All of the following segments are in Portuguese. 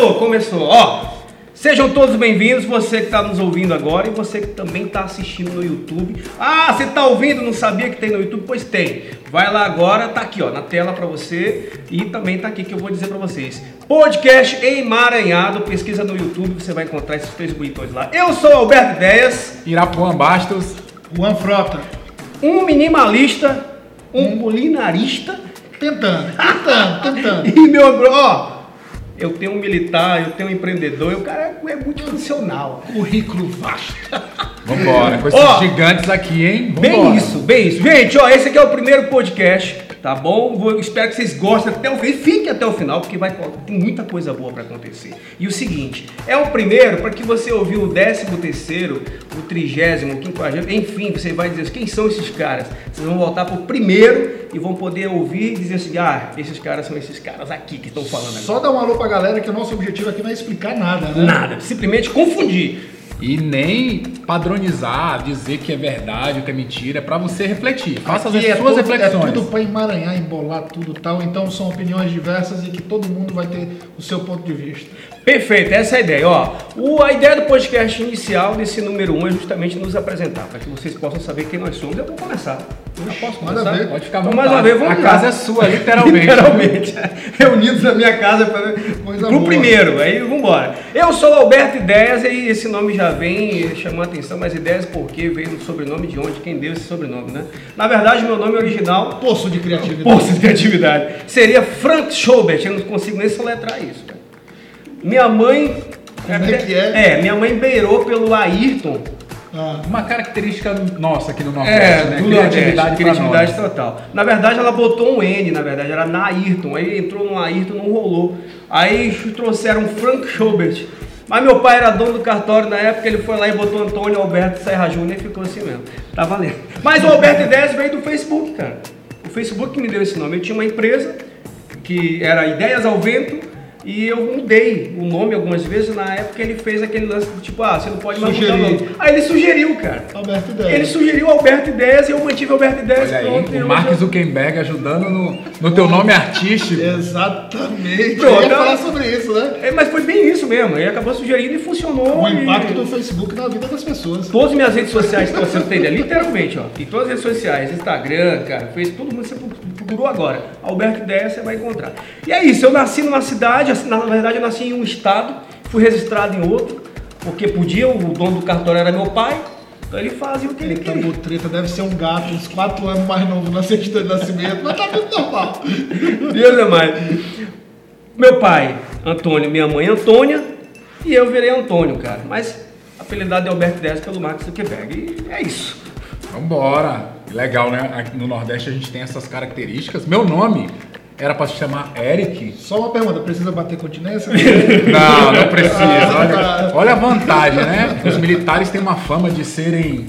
Começou, começou. Ó, sejam todos bem-vindos, você que está nos ouvindo agora e você que também está assistindo no YouTube. Ah, você está ouvindo, não sabia que tem no YouTube? Pois tem. Vai lá agora, tá aqui, ó, na tela para você e também tá aqui que eu vou dizer para vocês. Podcast emaranhado, pesquisa no YouTube, você vai encontrar esses três bonitões lá. Eu sou Alberto Ideias, Irapuã Bastos. Juan Frota. um minimalista, um culinarista Tentando, tentando, tentando. e meu bro, ó, eu tenho um militar, eu tenho um empreendedor, o cara é multifuncional. Currículo vasto. Vambora, com esses Ó, gigantes aqui, hein? Bem Vambora. isso, bem isso. Gente, ó, esse aqui é o primeiro podcast, tá bom? Vou, espero que vocês gostem até o fim. Fiquem até o final, porque vai, tem muita coisa boa para acontecer. E o seguinte, é o primeiro para que você ouviu o décimo terceiro, o trigésimo, o quinquagésimo, enfim, você vai dizer quem são esses caras. Vocês vão voltar pro primeiro e vão poder ouvir e dizer assim, ah, esses caras são esses caras aqui que estão falando agora. Só dar um alô pra galera que o nosso objetivo aqui não é explicar nada, né? Nada, simplesmente confundir. E nem padronizar, dizer que é verdade ou que é mentira, é pra você refletir. Faça as Aqui é suas tudo- reflexões. É tudo pra emaranhar, embolar tudo e tal. Então são opiniões diversas e que todo mundo vai ter o seu ponto de vista. Perfeito, essa é a ideia. Ó, o, a ideia do podcast inicial desse número 1 um é justamente nos apresentar, para que vocês possam saber quem nós somos. Eu vou começar. Eu já posso começar? ver. Pode ficar Então, mais uma vez, vamos A lá. casa é sua, literalmente. Literalmente. Reunidos na minha casa para Coisa pro boa. primeiro. Aí vamos embora. Eu sou Alberto Ideias e esse nome já vem chamando a atenção, mas Ideias porque veio do sobrenome de onde? Quem deu esse sobrenome, né? Na verdade, meu nome original Poço de criatividade. Poço de criatividade. Seria Frank Schobert, eu não consigo nem soletrar isso. cara. Minha mãe. Como é que é? É, minha mãe beirou pelo Ayrton. Ah, Uma característica nossa aqui no Nordeste, É, né? do criatividade, criatividade total. Na verdade, ela botou um N, na verdade, era na Ayrton. Aí entrou no Ayrton, não rolou. Aí trouxeram Frank Schobert. Mas meu pai era dono do cartório na época, ele foi lá e botou Antônio Alberto Serra Júnior e ficou assim mesmo. Tá valendo. Mas o Alberto Ideias veio do Facebook, cara. O Facebook me deu esse nome. Eu tinha uma empresa que era Ideias ao Vento e eu mudei o nome algumas vezes. Na época ele fez aquele lance do tipo, ah, você não pode mais mudar o nome. Aí ele sugeriu, cara. Alberto Ideia. Ele sugeriu Alberto Ideias e eu mantive Alberto Ideias. Olha aí, pronto, e o Mark Zuckerberg ajudando no, no teu nome artístico. Exatamente. Pronto, Eu ia então- falar sobre isso, né? É, mas foi bem isso mesmo. Ele acabou sugerindo e funcionou. O e- impacto do Facebook na vida das pessoas. Todas as minhas redes sociais estão sendo literalmente, ó. Em todas as redes sociais, Instagram, cara, fez todo mundo, você procurou agora. Alberto Ideia você vai encontrar. E é isso, eu nasci numa cidade, na verdade eu nasci em um estado, fui registrado em outro, porque podia, o dono do cartório era meu pai, então ele fazia o que ele Eita, queria. Butreta deve ser um gato, uns 4 anos mais novo na certidão de nascimento, mas tá tudo normal. Deus é mais. Meu pai, Antônio, minha mãe, Antônia, e eu virei Antônio, cara. Mas apelidado é Alberto Ideias pelo Marcos Zuckerberg. E é isso. Vambora. Legal, né? Aqui no Nordeste a gente tem essas características. Meu nome era pra se chamar Eric. Só uma pergunta, precisa bater continência? Não, não precisa. Ah, Olha, tá. olha a vantagem, né? Os militares têm uma fama de serem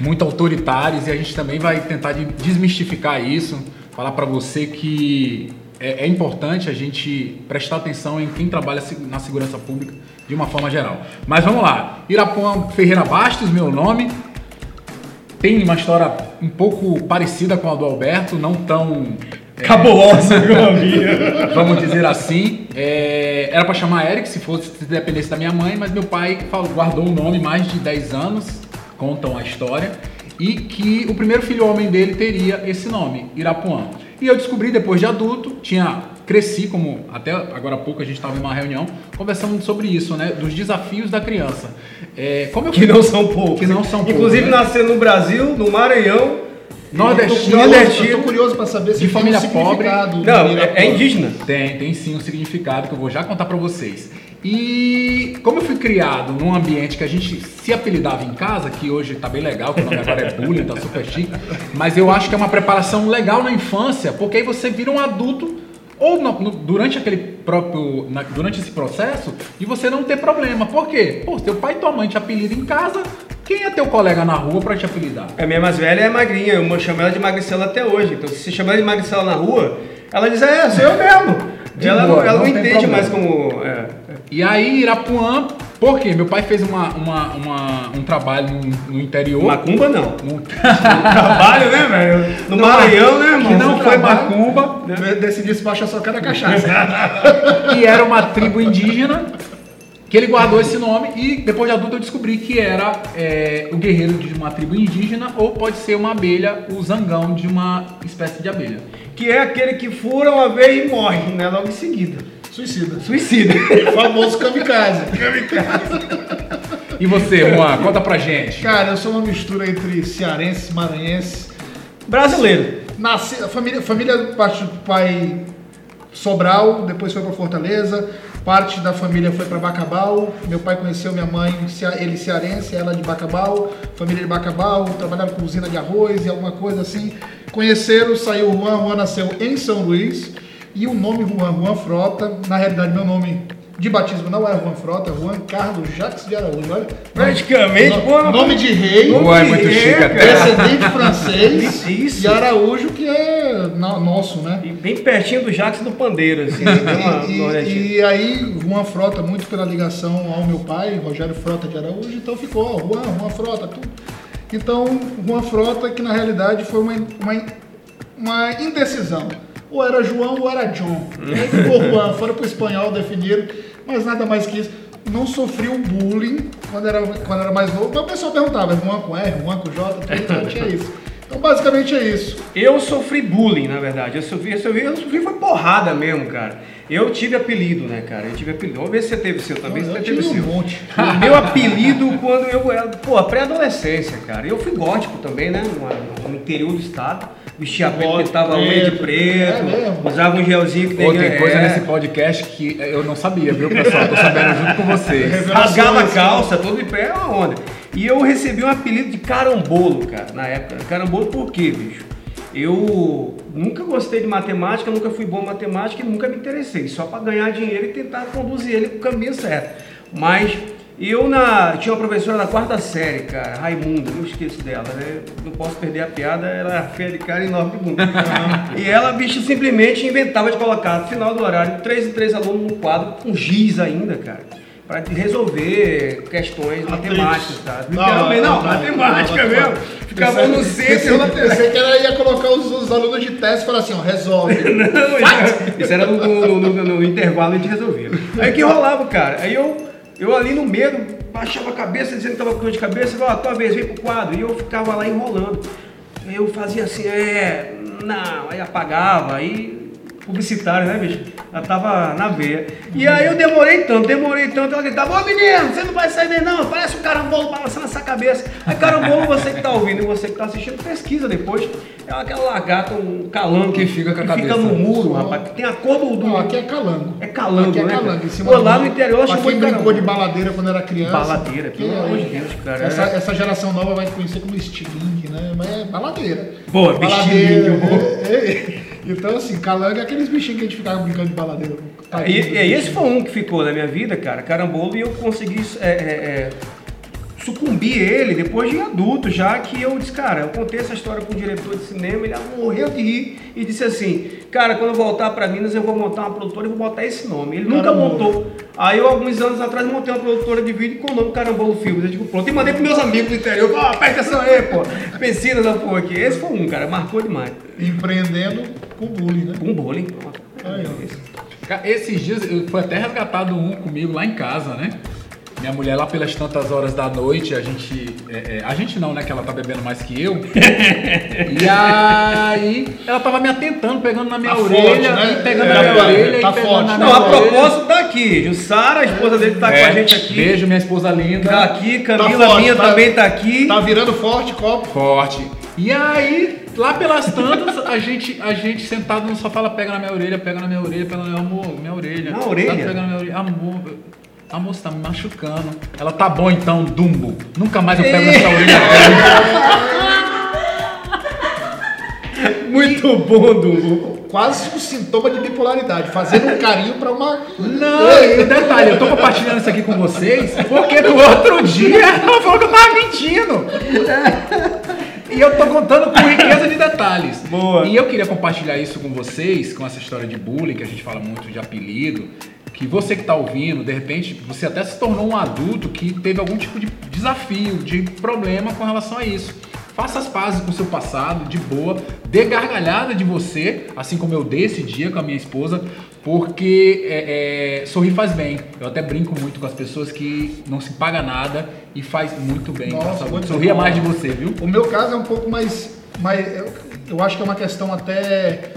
muito autoritários e a gente também vai tentar de- desmistificar isso, falar pra você que é, é importante a gente prestar atenção em quem trabalha na segurança pública de uma forma geral. Mas vamos lá. Irapuã Ferreira Bastos, meu nome. Tem uma história um pouco parecida com a do Alberto, não tão Cabulosa, meu amigo. vamos dizer assim. É, era para chamar Eric se fosse se dependesse da minha mãe, mas meu pai falou- guardou o nome mais de 10 anos, contam a história, e que o primeiro filho homem dele teria esse nome, Irapuã. E eu descobri depois de adulto, tinha cresci como até agora há pouco a gente estava em uma reunião conversando sobre isso, né, dos desafios da criança. É, como eu Que não são poucos. Que não são poucos, Inclusive né? no Brasil, no Maranhão. Nordestino, Nordestino. tô curioso pra saber se De tem família um significado. do Não, é, é indígena. Tem, tem sim um significado que eu vou já contar pra vocês. E como eu fui criado num ambiente que a gente se apelidava em casa, que hoje tá bem legal, que o nome agora é bullying, tá super chique, mas eu acho que é uma preparação legal na infância, porque aí você vira um adulto ou no- no- durante aquele próprio na- durante esse processo e você não ter problema. Por quê? Pô, teu pai e tua mãe te apelidam em casa, quem é teu colega na rua pra te apelidar? A minha mais velha é magrinha, eu chamo ela de magricela até hoje. Então, se você chamar ela de magricela na rua, ela diz, é, sou eu mesmo. De ela boa, não, ela não não entende problema. mais como. é, E aí, Irapuã, Por quê? Meu pai fez uma, uma, uma- um trabalho no, no interior. Macumba não. Um- Trabalho, né, velho? No Maranhão, né, irmão? que não foi macumba. Decidi se baixa só cada cachaça. e era uma tribo indígena que ele guardou esse nome e depois de adulto eu descobri que era é, o guerreiro de uma tribo indígena ou pode ser uma abelha, o zangão de uma espécie de abelha. Que é aquele que fura uma vez e morre, né? Logo em seguida. Suicida. Suicida. O famoso kamikaze. E você, Juan, conta pra gente. Cara, eu sou uma mistura entre cearense maranhense. Brasileiro. Nasci, família, família parte do pai Sobral, depois foi para Fortaleza. Parte da família foi para Bacabal. Meu pai conheceu minha mãe, ele cearense, ela de Bacabal. Família de Bacabal, trabalhava com usina de arroz e alguma coisa assim. Conheceram, saiu o Juan. Juan nasceu em São Luís. E o nome Juan, Juan Frota, na realidade meu nome de batismo não é Juan Frota, é Juan Carlos Jacques de Araújo. Olha, Praticamente, no- não- nome de rei. Juan é muito É, chique até. Descendente francês Isso. e Araújo, que é no- nosso, né? E bem pertinho do Jacques do Pandeiro, assim. tem uma- E, e- e aí, Juan Frota, muito pela ligação ao meu pai, Rogério Frota de Araújo, então ficou, ó, Juan, Juan Frota, tudo. Então, Juan Frota, que na realidade foi uma, uma, uma indecisão. Ou era João ou era John. Aí ficou Juan, foram pro espanhol, definiram, mas nada mais que isso. Não sofri um bullying quando era, quando era mais novo, mas o pessoal perguntava, é Juan com R, Juan com J, tudo, então tinha isso. Então, basicamente é isso. Eu sofri bullying, na verdade. Eu sofri, eu sofri, eu sofri foi porrada mesmo, cara. Eu tive apelido, né, cara? Eu tive apelido. Vamos ver se você teve o seu também. Eu você teve o tive um seu. monte. O meu apelido quando eu era, pô, pré-adolescência, cara. Eu fui gótico também, né? No, no interior do estado. Vestia preto, pintava a unha de preto. É usava um gelzinho que Pô, tem ninguém- coisa é. nesse podcast que eu não sabia, viu, pessoal? Tô sabendo junto com vocês. Rasgava a calça, todo de pé, é uma onda. E eu recebi um apelido de carambolo, cara, na época. Carambolo por quê, bicho? Eu nunca gostei de matemática, nunca fui bom em matemática e nunca me interessei. Só para ganhar dinheiro e tentar conduzir ele para o caminho certo. Mas eu na, tinha uma professora da quarta série, cara, Raimunda, não esqueço dela, né? Não posso perder a piada, ela era feia de cara e enorme de bunda. e ela, bicho, simplesmente inventava de colocar no final do horário três e três alunos no quadro com giz ainda, cara. Para resolver questões matemáticas, tá? Literalmente, não, matemática mesmo. Ficava no centro e eu na Pensei que ela ia colocar os, os alunos de teste e falar assim, ó, resolve. Não, isso- era no, no- no- no- no intervalo a gente resolvia. Aí o que rolava, cara? Aí eu, eu ali no medo, baixava a cabeça, dizendo que tava com dor de cabeça, falava, tua vez, vem pro quadro. E eu ficava lá enrolando. Eu fazia assim, é, não, aí apagava, aí publicitário, né, bicho? Ela tava na veia. E aí eu demorei tanto, demorei tanto, ela gritava, ô menino, você não vai sair daí não, parece um carambolo balançando essa cabeça. Aí carambolo, você que tá ouvindo e você que tá assistindo, pesquisa depois. É aquela lagarta, um calango Que fica com a que cabeça. fica no muro, rapaz, que tem a cor do... do- Não, aqui é calango. É calango, aqui é né, calango. cara? Em cima Pô, lá no interior ela Pra quem de brincou de baladeira quando era criança. Baladeira, que pelo é amor de hoje. Deus, cara. Essa, É. essa geração nova vai conhecer como estilingue, né? Mas é baladeira. Pô, baladeira. é, é. Então, assim, calango é aqueles bichinhos que a gente ficava brincando de baladeira. E, e esse foi um que ficou na minha vida, cara, carambolo, e eu consegui é, é, é, sucumbir ele depois de adulto, já que eu disse, cara, eu contei essa história com o diretor de cinema, ele morreu de rir e disse assim, cara, quando eu voltar para Minas eu vou montar uma produtora e vou botar esse nome. Ele nunca montou. Aí eu, alguns anos atrás, montei uma produtora de vídeo com o nome Carambolo Filmes. Eu digo, pronto, e mandei pros meus amigos do interior, ó, presta atenção aí, pô, pensina da porra aqui. Esse foi um, cara, marcou demais. Empreendendo com bullying, né? Bowling, pronto. Aí, ó. Esses dias foi até resgatado um comigo lá em casa, né? Minha mulher lá pelas tantas horas da noite, a gente. é, é, a gente não, né? Que ela tá bebendo mais que eu. e aí ela tava me atentando, pegando na minha Tá orelha, forte, né? e pegando É, na minha tá orelha tá e pegando forte. na Não, minha a orelha. propósito tá aqui. Jussara, a esposa dele tá com a É, gente aqui. Beijo, minha esposa linda. Tá aqui, Camila forte, minha tá- também tá aqui. Tá virando forte, copo. Forte. E aí, lá pelas tantas, a gente, a gente sentado no sofá, ela pega na minha orelha, pega na minha orelha, pega na minha amor, minha orelha. Na orelha? Tá pegando na minha orelha. Amor, amor, você tá me machucando. Ela tá bom então, Dumbo. Nunca mais eu pego nessa orelha. Muito bom, Dumbo. Quase um sintoma de bipolaridade. Fazendo um carinho pra uma. Não, e detalhe, eu tô compartilhando isso aqui com vocês porque no outro dia ela falou que eu tava mentindo. E eu tô contando com riqueza de detalhes. Boa. E eu queria compartilhar isso com vocês, com essa história de bullying, que a gente fala muito de apelido. que você que está ouvindo, de repente, você até se tornou um adulto que teve algum tipo de desafio, de problema com relação a isso. Faça as pazes com o seu passado, de boa, dê gargalhada de você, assim como eu dei esse dia com a minha esposa, porque é, é, sorrir faz bem. Eu até brinco muito com as pessoas que não se paga nada e faz muito bem. Nossa, muito Sorria bom. mais de você, viu? O meu caso é um pouco mais. mais eu, eu acho que é uma questão até.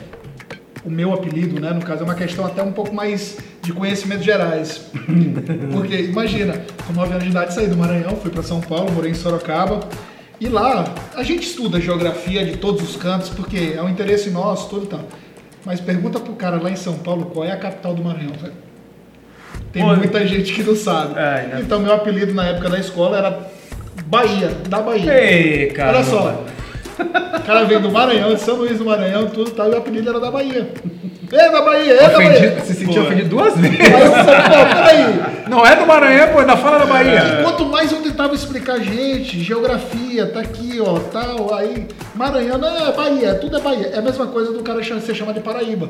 O meu apelido, né? No caso, é uma questão até um pouco mais de conhecimentos gerais. Porque, imagina, com 9 anos de idade saí do Maranhão, fui para São Paulo, morei em Sorocaba. E lá, a gente estuda geografia de todos os cantos, porque é um interesse nosso, tudo e tal. Mas pergunta pro cara lá em São Paulo qual é a capital do Maranhão, velho. Tem Pô, muita gente que não sabe. É, ainda- Então, meu apelido na época da escola era Bahia, da Bahia. Ei, cara. Olha só. O cara veio do Maranhão, de São Luís do Maranhão, tudo tal, e o apelido era da Bahia. Ei, da Bahia, ei, da Bahia. Ofendido, se sentiu ofendido duas vezes. Aí eu falei, pô, peraí. Não é do Maranhão, pô, ainda fala da Bahia. Quanto mais eu tentava explicar, gente, geografia, tá aqui, ó, tal, aí, Maranhão, não, é Bahia, tudo é Bahia. É a mesma coisa do cara chama- ser chamado de Paraíba.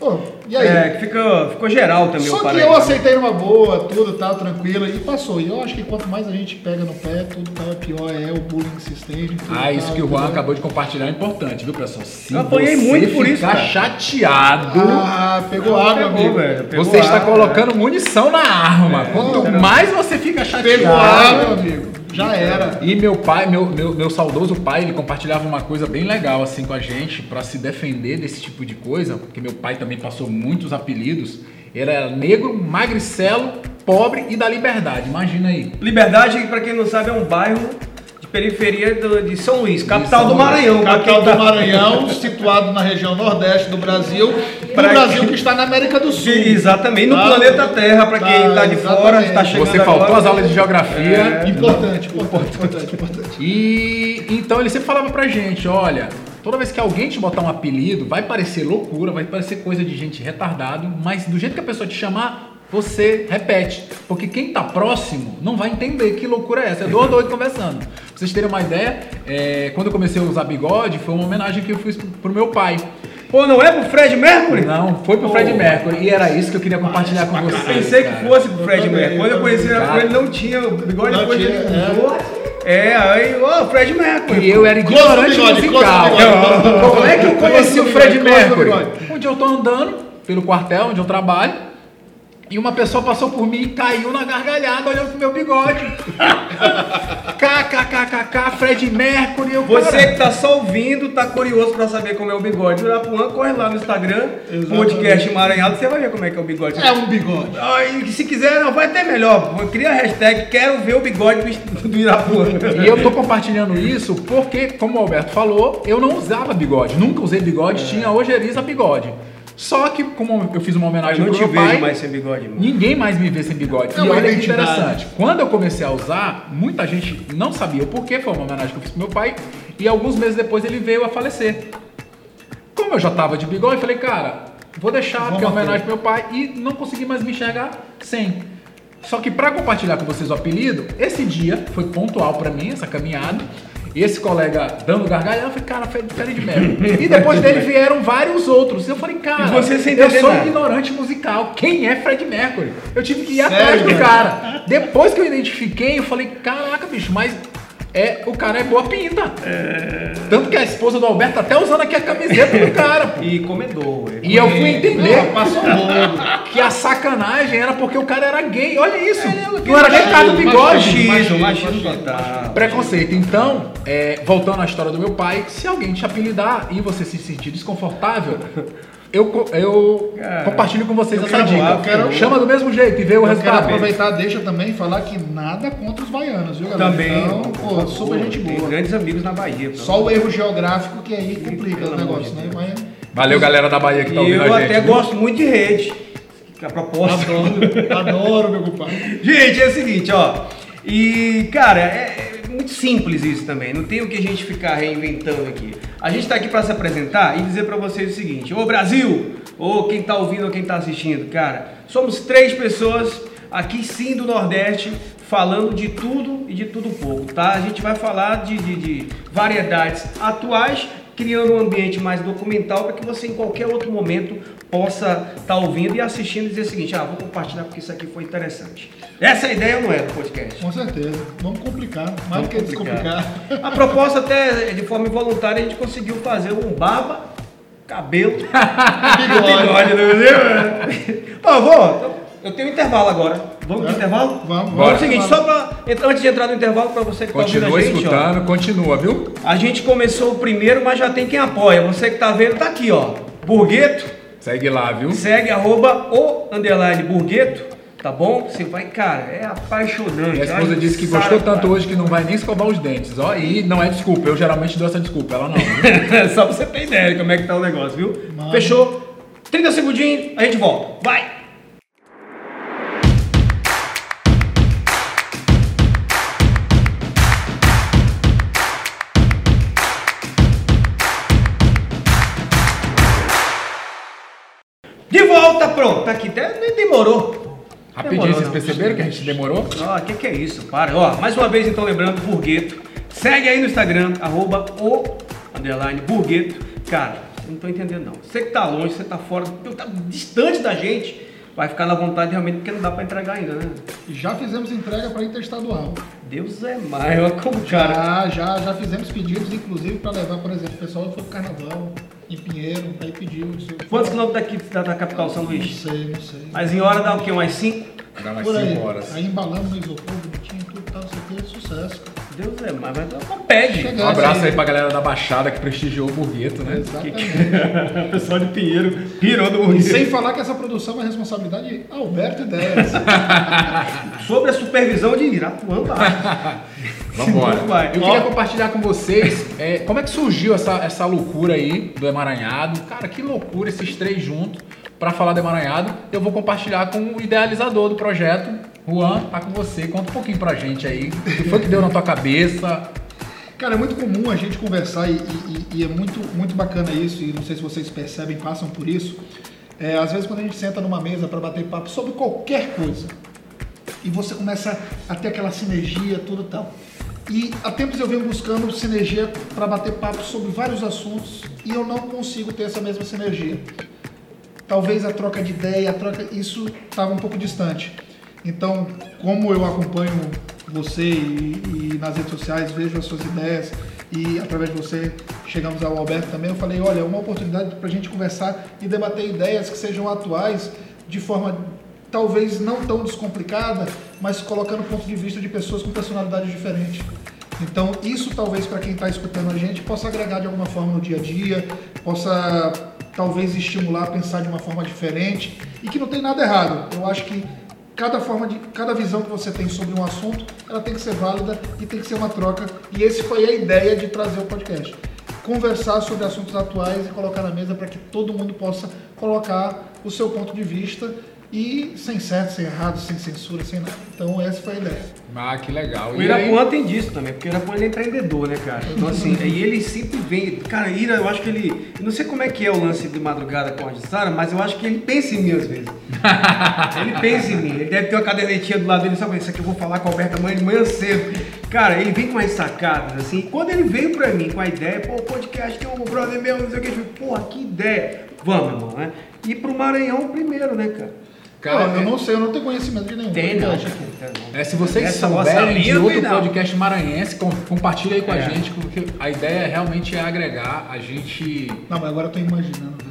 Pô, e aí? É, que ficou, ficou geral também o Só que eu aceitei numa boa, tudo tal, tranquilo, e passou. E eu acho que quanto mais a gente pega no pé, tudo tal, pior é o bullying que se estende. tudo Ah, isso tal, que o Juan acabou de compartilhar é importante, viu, pessoal? Se Eu apanhei você muito por isso, ficar cara. chateado, Ah, pegou água, Pegou, velho. Pegou você está água, colocando munição na arma. Quanto era- mais você fica chateado. Pegou água, amigo. Já era. E meu pai, meu, meu, meu saudoso pai, ele compartilhava uma coisa bem legal assim com a gente pra se defender desse tipo de coisa, porque meu pai também passou muitos apelidos. Ele era negro, magricelo, pobre e da liberdade. Imagina aí. Liberdade, pra quem não sabe, é um bairro periferia do- de São Luís, capital São do. Maranhão. Capital do tá- Maranhão, situado na região nordeste do Brasil, no Pra- Brasil que está na América do Sul. Exatamente, no Tá? planeta Terra, pra quem Tá, tá de fora, exatamente. está chegando Você faltou agora. as aulas de geografia. É. Importante, importante, importante, importante. E então ele sempre falava pra gente, olha, toda vez que alguém te botar um apelido, vai parecer loucura, vai parecer coisa de gente retardado, mas do jeito que a pessoa te chamar, você repete. Porque quem tá próximo não vai entender que loucura é essa. É dois doido conversando. Pra vocês terem uma ideia, é, quando eu comecei a usar bigode, foi uma homenagem que eu fiz pro, pro meu pai. Pô, não é pro Fred Mercury? Não, foi pro Fred Mercury. E era isso que eu queria compartilhar com vocês. Pensei cara. que fosse pro Fred também, Mercury. Quando eu conheci ele, ele não tinha o bigode, Não depois tinha, ele é. usou. É, aí, ó, Fred Mercury. E eu era ignorante bigode, musical. Como é que eu conheci o Fred Mercury? Um dia eu tô andando pelo quartel onde eu trabalho e uma pessoa passou por mim e caiu na gargalhada olhando pro meu bigode. KKKKK, Fred Mercury. Eu, Você cara, que tá só ouvindo, tá curioso pra saber como é o bigode do Irapuã, corre lá no Instagram, Exatamente. podcast Maranhado, você vai ver como é que é o bigode. É um bigode. Ah, e se quiser, não, vai até melhor. Cria a hashtag Quero ver o bigode do, Irapuã. E eu tô compartilhando isso porque, como o Alberto falou, eu não usava bigode. Nunca usei bigode, tinha ojeriza bigode. Só que, como eu fiz uma Eu homenagem não pro te meu pai, vejo mais sem bigode, mano. Ninguém mais me vê sem bigode. É e olha que interessante. Quando eu comecei a usar, muita gente não sabia o porquê, foi uma homenagem que eu fiz pro meu pai, e alguns meses depois ele veio a falecer. Como eu já tava de bigode, eu falei, cara, vou deixar, Vamos porque é uma homenagem pro meu pai, e não consegui mais me enxergar sem. Só que pra compartilhar com vocês o apelido, esse dia foi pontual pra mim, essa caminhada. E esse colega dando gargalhada, eu falei, cara, Fred Mercury. E depois dele vieram vários outros. Eu falei, cara, E você sem eu sou nada. ignorante musical. Quem é Fred Mercury? Eu tive que ir Sério, atrás do cara. Depois que eu identifiquei, eu falei, caraca, bicho, mas é, o cara é boa pinta. Tanto que a esposa do Alberto tá até usando aqui a camiseta do cara. pô. E comedor, ué. E eu fui entender que a sacanagem era porque o cara era gay. Olha isso. É, Não era nem por causa do bigode. Machismo, machismo, machismo machismo. total. Preconceito. Então, é, voltando à história do meu pai, se alguém te apelidar e você se sentir desconfortável, eu, eu Cara, compartilho com vocês eu essa quero dica. voar, eu quero- Chama do mesmo jeito e vê o Eu quero resultado. aproveitar, deixa também falar que nada contra os baianos, viu, galera? Também. Então, pô, super gente Tem boa. grandes amigos na Bahia. Só o erro geográfico que aí complica o negócio, né? Mas Valeu, galera da Bahia que tá ouvindo eu a gente. até viu? gosto muito de rede. Que é a proposta. adoro, adoro, meu compadre. Gente, é o seguinte, ó. E, cara, é, é muito simples isso também. Não tem o que a gente ficar reinventando aqui. A gente tá aqui para se apresentar e dizer para vocês o seguinte: Ô Brasil, ou quem tá ouvindo ou quem tá assistindo, cara, somos três pessoas aqui sim do Nordeste falando de tudo e de tudo pouco, tá? A gente vai falar de, de- de variedades atuais criando um ambiente mais documental para que você em qualquer outro momento possa estar ouvindo e assistindo e dizer o seguinte, ah, vou compartilhar porque isso aqui foi interessante. Essa é a ideia não é do podcast. Com certeza. Vamos complicar. Mais do que descomplicar. A proposta até de forma involuntária a gente conseguiu fazer um barba, cabelo, bigode, não é? Ó, vou, eu tenho um intervalo agora. Vamos pro É? intervalo? Vamos, É o bora. seguinte, só pra, antes de entrar no intervalo, para você que está ouvindo Continua a gente, ó, escutando, continua, viu? a gente começou o primeiro, mas já tem quem apoia. Você que tá vendo, tá aqui, ó. Burgueto, Segue lá, viu? segue arroba o underline burgueto, tá bom? Você vai, cara, é apaixonante. Minha esposa disse que gostou tanto cara. hoje que não vai nem escovar os dentes, ó. E não é desculpa, eu geralmente dou essa desculpa, ela não. Só pra você ter ideia de como é que tá o negócio, viu? Mano. Fechou? 30 segundinhos, a gente volta. Vai! Pronto. Tá aqui, até nem demorou. Rapidinho, Demorou, vocês não. perceberam que a gente demorou? Ó, o que, que é isso? Para. Ó, mais uma vez, então, lembrando, Burgueto. Segue aí no Instagram, arroba o underline Burgueto. Cara, eu não tô entendendo, não. Você que tá longe, você tá fora, tá distante da gente, vai ficar na vontade realmente, porque não dá pra entregar ainda, né? Já fizemos entrega para interestadual. Deus é mais, olha como, cara. Já, já, já fizemos pedidos, inclusive, para levar, por exemplo, o pessoal foi pro carnaval, em Pinheiro, aí pediu. Quantos quilômetros daqui da, da capital São Não Luís? sei, não sei. Mas em hora dá o quê? Umas 5? Dá aí. 5 horas. Aí embalamos no isopor, bonitinho, tudo tal, isso aqui é sucesso. Deus é mais, mas não pede. Um abraço aí pra galera da Baixada que prestigiou o Burgueto, né? Exatamente. o pessoal de Pinheiro pirou do E Burgueto. sem falar que essa produção é responsabilidade de Alberto Ideias. Sobre a supervisão de Irapuã? Vambora. Eu queria compartilhar com vocês é, como é que surgiu essa, essa loucura aí do emaranhado. Cara, que loucura esses três juntos para falar do emaranhado. Eu vou compartilhar com o idealizador do projeto. Juan, tá com você. Conta um pouquinho pra gente aí. O que foi que deu na tua cabeça? Cara, é muito comum a gente conversar e, e- e é muito, muito bacana isso, e não sei se vocês percebem, passam por isso. É, às vezes, quando a gente senta numa mesa para bater papo sobre qualquer coisa, e você começa a ter aquela sinergia, tudo tal. E há tempos eu venho buscando sinergia para bater papo sobre vários assuntos e eu não consigo ter essa mesma sinergia. Talvez a troca de ideia, a troca, isso estava um pouco distante. Então, como eu acompanho você e, e nas redes sociais, vejo as suas ideias e através de você chegamos ao Alberto também, eu falei, olha, é uma oportunidade para a gente conversar e debater ideias que sejam atuais de forma talvez não tão descomplicada, mas colocando o ponto de vista de pessoas com personalidades diferentes. Então, isso talvez para quem está escutando a gente possa agregar de alguma forma no dia a dia, possa talvez estimular a pensar de uma forma diferente e que não tem nada errado. Eu acho que cada forma de cada visão que você tem sobre um assunto, ela tem que ser válida e tem que ser uma troca. E esse foi a ideia de trazer o podcast. Conversar sobre assuntos atuais e colocar na mesa para que todo mundo possa colocar o seu ponto de vista e sem certo, sem errado, sem censura, sem nada. Então essa foi a ideia. Ah, que legal. O E aí? Irapuã tem disso também, porque o Irapuã é empreendedor, né, cara? Então, assim, e ele sempre vem. Cara, Ira, eu acho que ele. eu Não sei como é que é o lance de madrugada com a Sara, mas eu acho que ele pensa em mim às vezes. ele pensa em mim. Ele deve ter uma cadernetinha do lado dele, sabe? Isso aqui eu vou falar com a Alberta amanhã de manhã cedo. Cara, ele vem com umas sacadas, assim. Quando ele veio pra mim com a ideia, pô, o podcast tem um brother meu, não sei o que, eu falei, porra, que ideia. Vamos, irmão, né? E pro Maranhão primeiro, né, cara? Cara, Não, eu é- não sei, eu não tenho conhecimento de nenhum. Tem, não. aqui. É, se vocês Essa souberem de outro não. podcast maranhense, com, compartilha aí com a É. gente, porque a ideia realmente é agregar a gente. Não, mas agora eu tô imaginando, velho.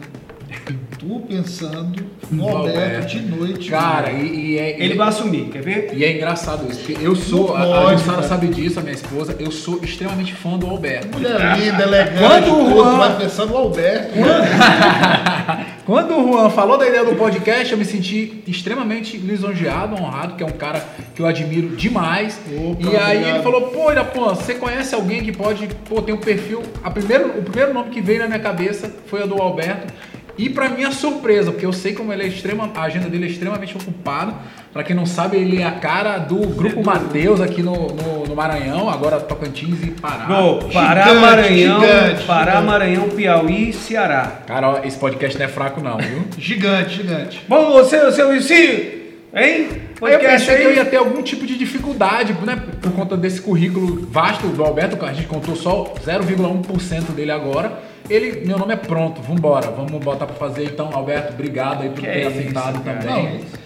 Tu pensando no Alberto Alberto. de noite. Cara, e, e é. Ele e- vai assumir, quer ver? E é engraçado isso, porque eu sou, a, a pode, Jussara cara. sabe disso, a minha esposa, eu sou extremamente fã do Alberto. Mulher linda, elegante, Quando o tudo, Juan- vai pensando no Alberto. Quando o Juan falou da ideia do podcast, eu me senti extremamente lisonjeado, honrado, que é um cara que eu admiro demais. Opa, e aí obrigado. ele falou, pô, Irapuã, você conhece alguém que pode, pô, tem um perfil. A primeiro, o primeiro nome que veio na minha cabeça foi o do Alberto. E pra minha surpresa, porque eu sei como ele é extrema, a agenda dele é extremamente ocupada. Pra quem não sabe, ele é a cara do Grupo Mateus aqui no, no, no Maranhão, agora Tocantins e Pará. No Pará, Gigante, Maranhão, gigante, Pará, gigante. Maranhão, Piauí e Ceará. Cara, ó, esse podcast não é fraco não, viu? Gigante, gigante. Bom, você, seu Luizinho, hein? Aí eu Podcast pensei que eu aí? ia ter algum tipo de dificuldade, né? Por conta desse currículo vasto do Alberto, a gente contou só 0,1% dele agora. Ele, meu nome é pronto, vambora, vamos botar pra fazer então, Alberto, obrigado aí por Que ter é aceitado também. Não,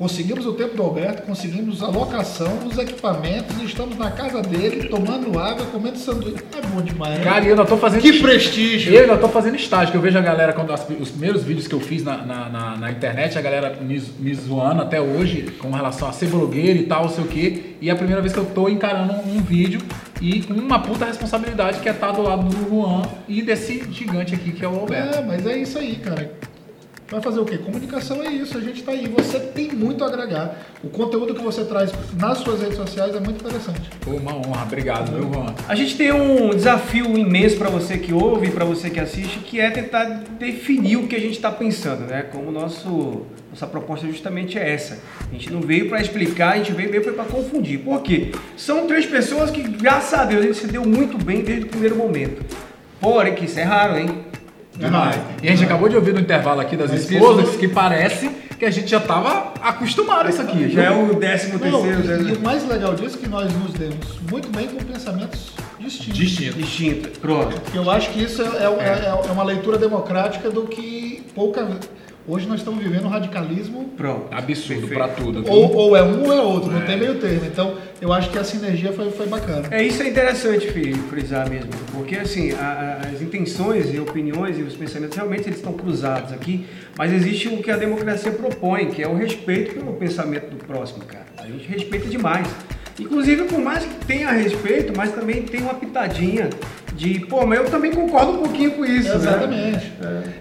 Conseguimos o tempo do Alberto, conseguimos a locação, os equipamentos, e estamos na casa dele, tomando água, comendo sanduíche. É bom demais. né? Cara, e eu ainda tô fazendo. que prestígio! Eu ainda tô fazendo estágio, que eu vejo a galera, quando as- os primeiros vídeos que eu fiz na, na, na- na internet, a galera me, me zoando até hoje com relação a ser blogueiro e tal, não sei o quê. E é a primeira vez que eu tô encarando um, um vídeo e com uma puta responsabilidade que é estar do lado do Juan e desse gigante aqui que é o Alberto. É, mas é isso aí, cara. Vai fazer o quê? Comunicação é isso, a gente tá aí. Você tem muito a agregar. O conteúdo que você traz nas suas redes sociais é muito interessante. Uma honra, obrigado, viu, Juan? A gente tem um desafio imenso para você que ouve e para você que assiste, que é tentar definir o que a gente está pensando, né? Como nosso nossa proposta justamente é essa. A gente não veio para explicar, a gente veio veio para confundir. Por quê? São três pessoas que, graças a Deus, a gente se deu muito bem desde o primeiro momento. Porém, que isso é raro, hein? Demais. E a gente acabou de ouvir no intervalo aqui das Mas esposas isso- que parece que a gente já tava acostumado a isso aqui. Já é o décimo Não, terceiro, e, e né? o mais legal disso é que nós nos demos muito bem com pensamentos distintos. Distinto. distinto. Pronto. Eu acho que isso é, é- é- é uma leitura democrática do que pouca. Hoje nós estamos vivendo um radicalismo Pronto. Absurdo pra tudo. ou, ou é um ou é outro, não tem meio termo. Então eu acho que a sinergia foi, foi bacana. É isso é interessante fi- frisar mesmo, porque assim a- a- as intenções e opiniões e os pensamentos realmente eles estão cruzados aqui, mas existe o que a democracia propõe, que é o respeito pelo pensamento do próximo, cara. A gente respeita demais. Inclusive, por mais que tenha respeito, mas também tem uma pitadinha de, pô, mas eu também concordo um pouquinho com isso, né? Exatamente.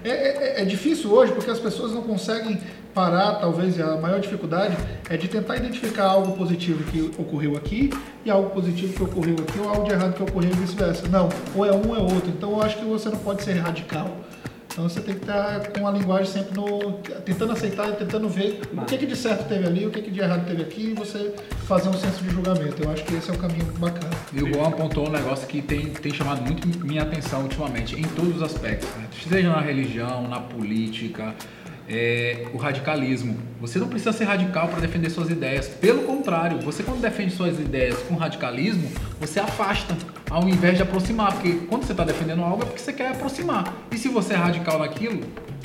É, é- é difícil hoje porque as pessoas não conseguem parar, talvez a maior dificuldade é de tentar identificar algo positivo que ocorreu aqui e algo positivo que ocorreu aqui ou algo de errado que ocorreu e vice-versa. Não, ou é um ou é outro. Então eu acho que você não pode ser radical. Então você tem que estar com a linguagem sempre no, tentando aceitar e tentando ver o que, que de certo teve ali, o que, que de errado teve aqui e você fazer um senso de julgamento. Eu acho que esse é o caminho bacana. E o Juan apontou um negócio que tem, tem chamado muito minha atenção ultimamente, em todos os aspectos. Né? Seja na religião, na política, é, o radicalismo. Você não precisa ser radical para defender suas ideias. Pelo contrário, você quando defende suas ideias com radicalismo, você afasta, ao invés de aproximar. Porque quando você está defendendo algo é porque você quer aproximar. E se você é radical naquilo,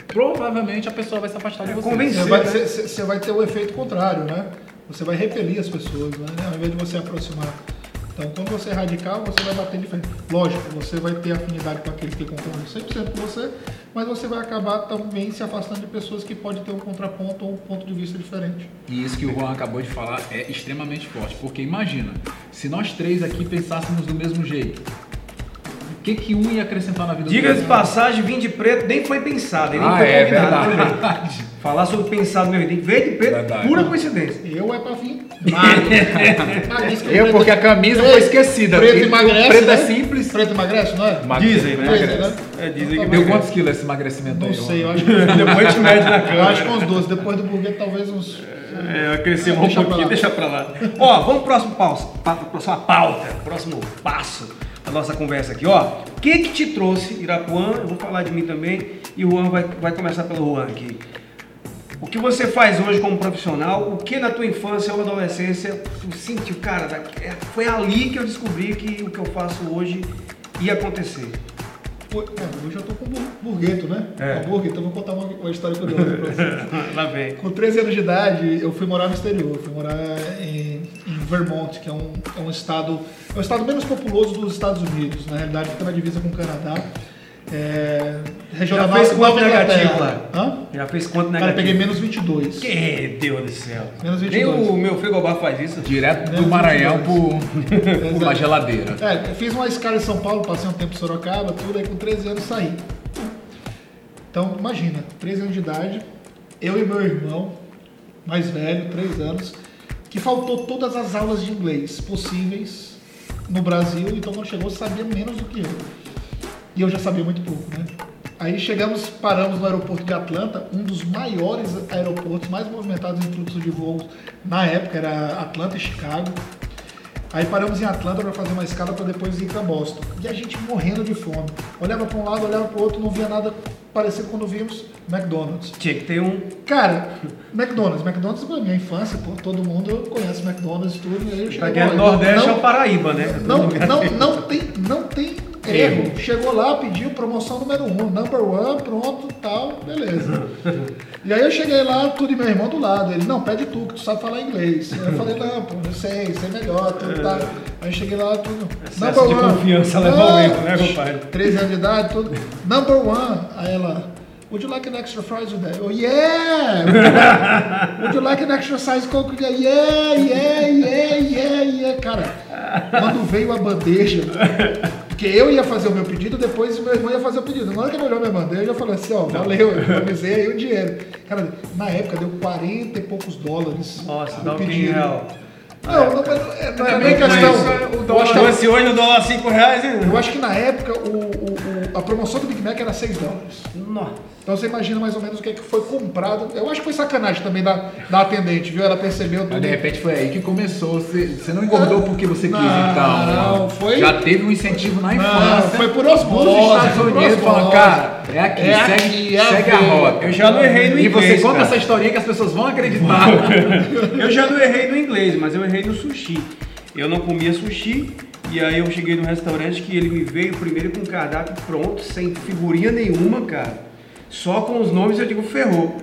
provavelmente a pessoa vai se afastar de É você. convencer. Você vai, né? você- você vai ter o efeito contrário, né? Você vai repelir as pessoas, né? Ao invés de você aproximar. Então, quando você é radical, você vai bater de frente. Lógico, você vai ter afinidade com aqueles que concordam 100% com você, mas você vai acabar também se afastando de pessoas que podem ter um contraponto ou um ponto de vista diferente. E isso que o Juan acabou de falar é extremamente forte, porque imagina, se nós três aqui pensássemos do mesmo jeito, que que um ia acrescentar na vida Diga do de passagem, vinho de preto nem foi pensado, ele nem Ah, foi é combinado verdade. também. Falar sobre pensado meu veio de preto, Verdade. pura coincidência. Eu é pra vir magro. Ah, Eu, porque a camisa preto- foi esquecida. Preto E emagrece, preto né? é simples. Preto emagrece, não é? Emagrece. Dizem, né? Né? É, dizem que Deu quantos quilos esse emagrecimento Não aí? sei, eu acho que... Depois a gente mede na Eu câmera. acho que uns 12. Depois do burguês, talvez uns... É, cresceu um pra pouquinho, deixa pra lá. Ó, vamos pro próximo pausa, pa- próxima pauta, próximo passo da nossa conversa aqui, ó. O que que te trouxe, Irapuã? Eu vou falar de mim também e o Juan vai, vai começar pelo Juan aqui. O que você faz hoje como profissional? O que na tua infância ou adolescência tu sentiu, cara, é, foi ali que eu descobri que o que eu faço hoje ia acontecer. É, Hoje eu tô com bur- burgueto, né? É. Com burgueto. Eu vou contar uma, uma história curiosa pra vocês. Lá vem. Com 13 anos de idade, eu fui morar no exterior. Fui morar em Vermont, que é um, é um estado é o estado menos populoso dos Estados Unidos. Na realidade, fica na divisa com o Canadá. É, região Já da fez quanto negativo lá? Hã? Já fez quanto Cara, eu negativo? peguei menos 22. Que Deus do céu. Menos Nem 22. o meu frigobar faz isso. Direto do Menos Maranhão 22. por, por uma geladeira. É, fiz uma escala em São Paulo, passei um tempo em Sorocaba, tudo, aí com 13 anos saí. Então, imagina, 13 anos de idade, eu e meu irmão, mais velho, 3 anos, que faltou todas as aulas de inglês possíveis no Brasil, então quando chegou sabia menos do que eu. E eu já sabia muito pouco, né? Aí chegamos, paramos no aeroporto de Atlanta, um dos maiores aeroportos mais movimentados em fluxo de voos na época, era Atlanta e Chicago. Aí paramos em Atlanta para fazer uma escala para depois ir para Boston. E a gente morrendo de fome. Olhava para um lado, olhava para o outro, não via nada parecido quando vimos McDonald's. Tinha que ter um. Cara, McDonald's, McDonald's foi minha infância, pô, todo mundo conhece McDonald's e tudo. E aí eu cheguei, é Nordeste é não, o Paraíba, né? não, não, não tem, não tem Erro. Chegou lá, pediu promoção número um, number one, pronto, tal, beleza. E aí eu cheguei lá, tudo e meu irmão do lado. Ele, não, pede tu, que tu sabe falar inglês. Eu falei, não, pô, eu sei, sei melhor, tudo tá. Aí eu cheguei lá, tudo. Excesso de confiança leva ao erro, né, compadre? 13 anos de idade, tudo. Number one. Aí ela, would you like an extra fries with that? Oh, yeah! Would you like, would you like an extra size coke? Yeah, yeah, yeah, yeah, yeah. Cara, quando veio a bandeja, porque eu ia fazer o meu pedido, depois meu irmão ia fazer o pedido. Na hora que ele olhou minha bandeja, eu falei assim, ó, valeu, eu economizei aí o dinheiro. Cara, na época deu 40 e poucos dólares. Nossa, dá um pedido. real. Não, não, mas não é, não é É muito questão. mais. O Eu dólar acho que- fosse hoje, o dólar 5 reais. hein? eu acho que na época o, o- o- a promoção do Big Mac era 6 dólares. Nossa. Então você imagina mais ou menos o que, é que foi comprado. Eu acho que foi sacanagem também da, da atendente, viu? Ela percebeu tudo. Mas de repente foi aí que começou. Você, você não engordou porque você quis, Não, então. não, foi- Já teve um incentivo na Não, infância. foi por osmose, Os Estados Unidos falando, cara, é aqui, É segue, aqui, é segue a rota. Eu já não errei no E inglês. você conta cara. essa historinha que as pessoas vão acreditar. Eu já não errei no inglês, mas eu errei no sushi. Eu não comia sushi e aí eu cheguei no restaurante que ele me veio primeiro com o cardápio pronto, sem figurinha nenhuma, cara. Só com os nomes eu digo ferrou.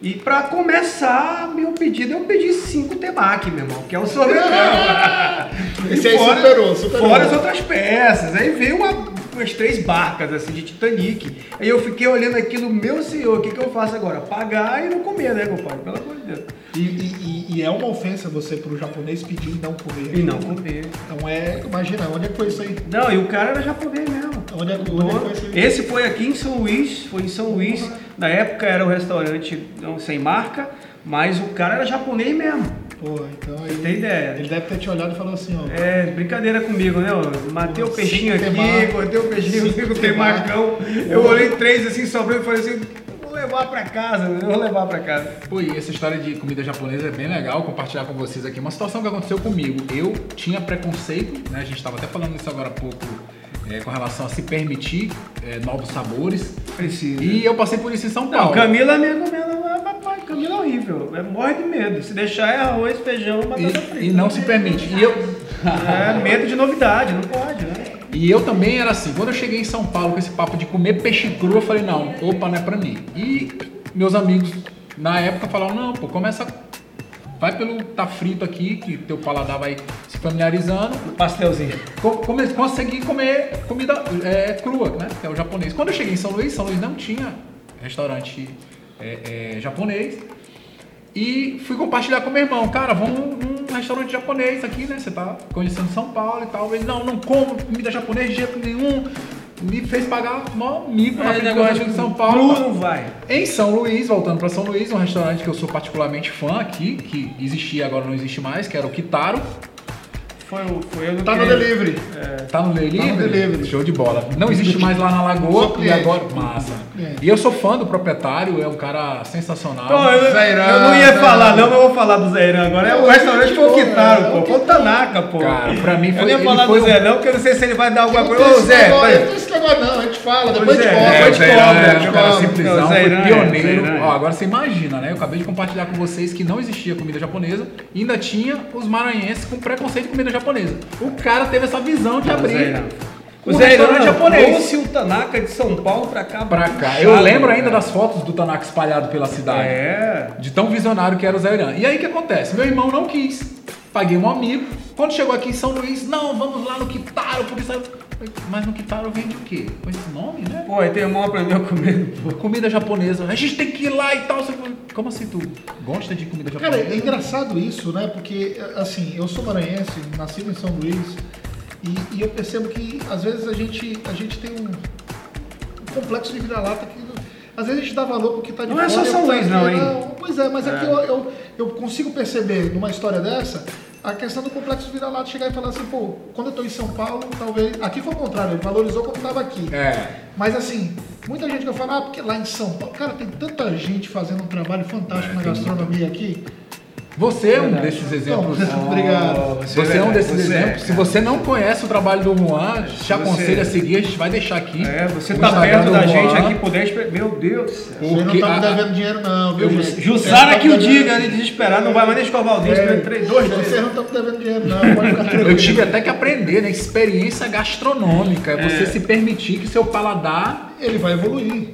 E pra começar, meu pedido, eu pedi cinco temaki, meu irmão, que é o sorvetão. Esse aí superou, superou. Fora as outras peças. Aí veio uma, umas três barcas assim de Titanic. Aí eu fiquei olhando aquilo, meu senhor, o que, que eu faço agora? Pagar e não comer, né, compadre? Pelo amor de Deus. E, e- é uma ofensa você pro japonês pedir e não comer. E não comer. Então é. Imagina, onde é que foi isso aí? Não, e o cara era japonês mesmo. Onde é, onde é que foi isso aí? Esse foi aqui em São Luís, foi em São Luís. Na época era um restaurante não, sem marca, mas o cara era japonês mesmo. Pô, então aí. tem ideia? Ele deve ter te olhado e falado assim, ó. É, brincadeira comigo, né? ó? Matei o peixinho aqui, cortei o peixinho, temaki. temacão. Eu olhei três assim, sobrando e falei assim, levar pra casa, eu vou levar pra casa. Pô, e essa história de comida japonesa é bem legal compartilhar com vocês aqui. Uma situação que aconteceu comigo. Eu tinha preconceito, né? A gente estava até falando isso agora há pouco, é, com relação a se permitir é, novos sabores. Precisa. E eu passei por isso em São Não, Paulo. Camila é minha Camila, papai, Camila é horrível. É, morre de medo. Se deixar é arroz, feijão, batata frita. E, e não se permite. E eu, É medo de novidade, não pode, né? E eu também era assim. Quando eu cheguei em São Paulo com esse papo de comer peixe cru, eu falei, não, opa, não é pra mim. E meus amigos na época falaram, não, pô, começa. Vai pelo tá frito aqui, que teu paladar vai se familiarizando. Pastelzinho. Co- come- consegui comer comida é, crua, né? Que é o japonês. Quando eu cheguei em São Luís, São Luís não tinha restaurante é, é, japonês. E fui compartilhar com meu irmão, cara, vamos restaurante japonês aqui, né? Você tá conhecendo São Paulo e tal. Ele, não, não como comida japonesa de jeito nenhum. Me fez pagar mó mico na É, frente de São Paulo. não vai. Em São Luís, voltando para São Luís, um restaurante que eu sou particularmente fã aqui, que existia agora não existe mais, que era o Kitaro. Foi, o- foi eu no Tá no delivery. Tá no delivery? Tá no delivery. Show de bola. Não existe mais lá na Lagoa e agora. Massa. E eu sou fã do proprietário, é um cara sensacional. Pô, eu, Zé Irã, eu não ia falar, não, mas eu vou falar do Zé Irã agora. É o restaurante foi o é, pô. Foi o Tanaka, pô. Cara, pra mim Eu foi- não ia falar foi do um- Zé, não, porque eu não sei se ele vai dar alguma coisa. Ô, Zé, não tem esse negócio não, a gente fala, depois Pois gente é, É, Zé Irã cobra. é gente cara simplesão, foi pioneiro. É. Ó, agora você imagina, né? Eu acabei de compartilhar com vocês que não existia comida japonesa ainda tinha os maranhenses com preconceito de comida japonesa. O cara teve essa visão de abrir O Zé Irã restaurante japonês. trouxe o Tanaka de São Paulo pra cá. Pra cá. puxado, Eu lembro ainda cara. das fotos do Tanaka espalhado pela cidade. É. De tão visionário que era o Zé Irã. E aí o que acontece? Meu irmão não quis. Paguei um amigo. Quando chegou aqui em São Luís, não, vamos lá no Kitaro, porque sabe. Mas no Kitaro vende o quê? Com esse nome, né? Pô, aí teu irmão aprendeu a comer. pô. Comida japonesa. A gente tem que ir lá e tal. Como assim tu gosta de comida Cara, japonesa? é engraçado isso, né? Porque, assim, eu sou maranhense, nascido em São Luís, e, e eu percebo que, às vezes, a gente, a gente tem um, um complexo de vira-lata que, às vezes, a gente dá valor porque tá de Não é só São Luís, não, hein? Pois é, mas aqui eu, eu, eu consigo perceber, numa história dessa, a questão do complexo de vira-lata chegar e falar assim, pô, quando eu tô em São Paulo, talvez... Aqui foi o contrário, ele valorizou quando tava aqui. É. Mas assim, muita gente que eu falo, ah, porque lá em São Paulo, cara, tem tanta gente fazendo um trabalho fantástico na gastronomia aqui. Você é um Verdade. desses exemplos. Não, Obrigado. você Você é um desses Você é, exemplos. Se cara. você não conhece o trabalho do Juan, te Você- aconselho a seguir, a gente vai deixar aqui. É, você tá Instagram perto da Juan. gente aqui por 10 pe- Meu Deus do céu. Vocês não Porque a- me devendo dinheiro, não, viu, gente? Jussara Vocês que o diga, ele desesperado, não vai mais nem escovar o dente, É, é, três, dois. Vocês não estão me devendo dinheiro, não. Pode ficar tranquilo. Eu tive até que aprender, né? Experiência gastronômica. É você se permitir que seu paladar. Ele vai evoluir.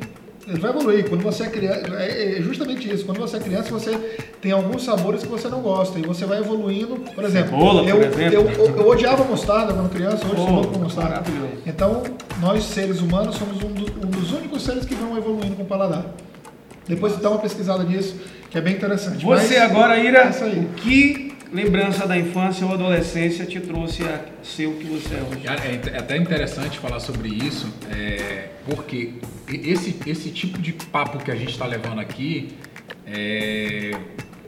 Ele vai evoluir. Quando você é criança, é é justamente isso. Quando você é criança, você tem alguns sabores que você não gosta e você vai evoluindo. Por exemplo, Cebola, por eu, exemplo. Eu, eu, eu odiava mostarda quando criança, hoje Oh, sou louco por mostarda. Então, nós seres humanos somos um, do- um dos únicos seres que vão evoluindo com o paladar. Depois dá uma pesquisada nisso, que é bem interessante. Você Mas- agora, Ira, é o que lembrança da infância ou adolescência te trouxe a ser o que você é hoje? É é até interessante falar sobre isso, é, porque esse, esse tipo de papo que a gente está levando aqui, é,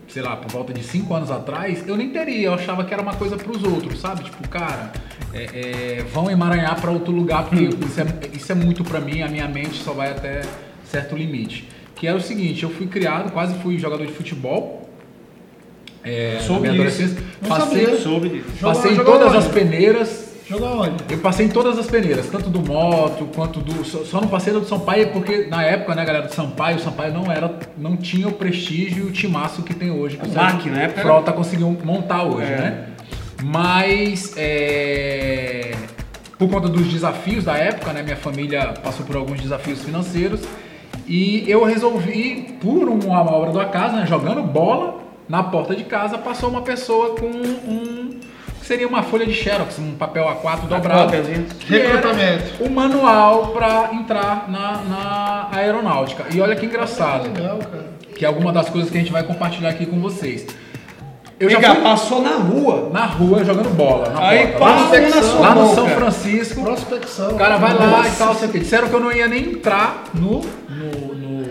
sei lá, por volta de cinco anos atrás, eu nem teria. Eu achava que era uma coisa para os outros, sabe? Tipo, cara, é, é, vão emaranhar para outro lugar, porque isso é, isso é muito para mim, a minha mente só vai até certo limite. Que era o seguinte, eu fui criado, quase fui jogador de futebol. É, Soube minha disso. adolescência. Não Passei, sabia. Soube disso. Passei em jogou todas onde? as peneiras, Jogou onde? eu passei em todas as peneiras, tanto do moto quanto do. Só, só não passei do Sampaio porque na época, né, galera, do Sampaio, o Sampaio não era. não tinha o prestígio e o timaço que tem hoje. Que o Mac, na época era- Frota conseguiu montar hoje, É. né? Mas é, por conta dos desafios da época, né? Minha família passou por alguns desafios financeiros. E eu resolvi, por uma obra do acaso, né, jogando bola na porta de casa, passou uma pessoa com um. que seria uma folha de Xerox, um papel A4 dobrado. cópiazinha. que era Recrutamento. O manual para entrar na, na aeronáutica. E olha que engraçado, Legal, cara. que é alguma das coisas que a gente vai compartilhar aqui com vocês. Eu já Vem cá, fui passou na rua. na rua jogando bola. Na Aí lá, um na sua lá no São. Francisco. Prospecção. O cara vai lá Nossa. e tal, sei o quê. Disseram que eu não ia nem entrar no. no, no-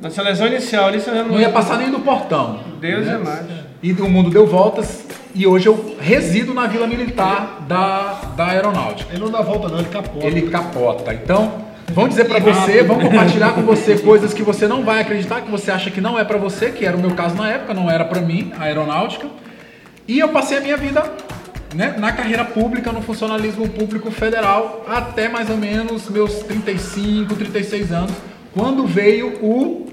Na seleção inicial, ali você já não ia passar nem do portão. Deus né? é mais. E o mundo deu voltas e hoje eu resido na Vila Militar da, da Aeronáutica. Ele não dá volta, não, ele capota. Ele capota. Então, vão dizer pra você, vão compartilhar com você coisas que você não vai acreditar, que você acha que não é pra você, que era o meu caso na época, não era pra mim, a aeronáutica. E eu passei a minha vida né, na carreira pública, no funcionalismo público federal, até mais ou menos meus 35, 36 anos, quando veio o,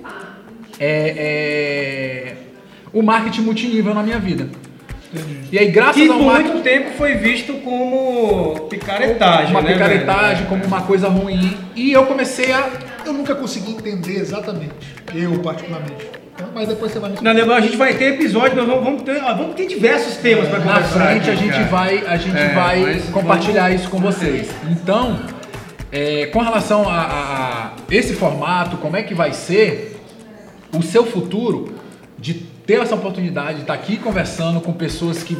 é, é, o marketing multinível na minha vida. E aí, graças Que ao por marketing muito tempo foi visto como picaretagem, uma né, picaretagem, velho? como uma coisa ruim. E eu comecei a. Eu nunca consegui entender exatamente. Eu, particularmente. Mas depois você vai me Não, a gente vai ter episódio, nós vamos, vamos ter, ó, vamos ter diversos temas para Na conversar. frente a gente cara. vai, a gente É, vai compartilhar isso com vocês. Então, é, com relação a, a- a esse formato, como é que vai ser o seu futuro de ter essa oportunidade de estar aqui conversando com pessoas que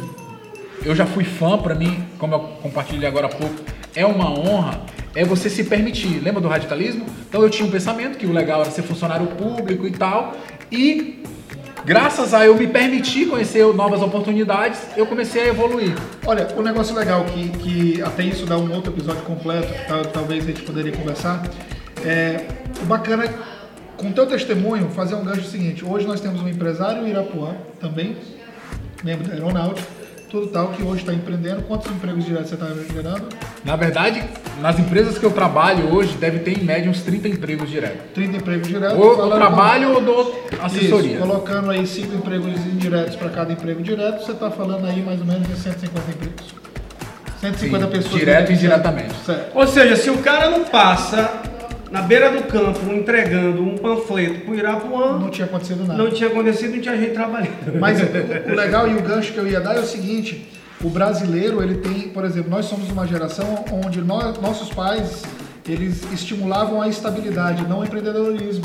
eu já fui fã, pra mim, como eu compartilhei agora há pouco, é uma honra, é você se permitir. Lembra do radicalismo? Então eu tinha um pensamento que o legal era ser funcionário público e tal, e graças a eu me permitir conhecer novas oportunidades, eu comecei a evoluir. Olha, o negócio legal que, que até isso dá um outro episódio completo, que tal- talvez a gente poderia conversar. É, o bacana com o teu testemunho, fazer um gancho seguinte. Hoje nós temos um empresário em Irapuá, também, membro da aeronáutica, tudo tal, que hoje está empreendendo. Quantos empregos diretos você está gerando? Na verdade, nas empresas que eu trabalho hoje, deve ter em média uns 30 empregos diretos. 30 empregos diretos. Ou eu trabalho ou dou assessoria. Isso, colocando aí 5 empregos indiretos para cada emprego direto, você está falando aí mais ou menos de 150 empregos. 150 Sim, pessoas. direto e indiretamente. Certo. Ou seja, se o cara não passa na beira do campo entregando um panfleto pro Irapuã, Não tinha acontecido nada. não tinha acontecido, não tinha gente trabalhando. Mas o, legal e o gancho que eu ia dar é o seguinte: o brasileiro, ele tem, por exemplo, nós somos uma geração onde nós, nossos pais eles estimulavam a estabilidade, não o empreendedorismo.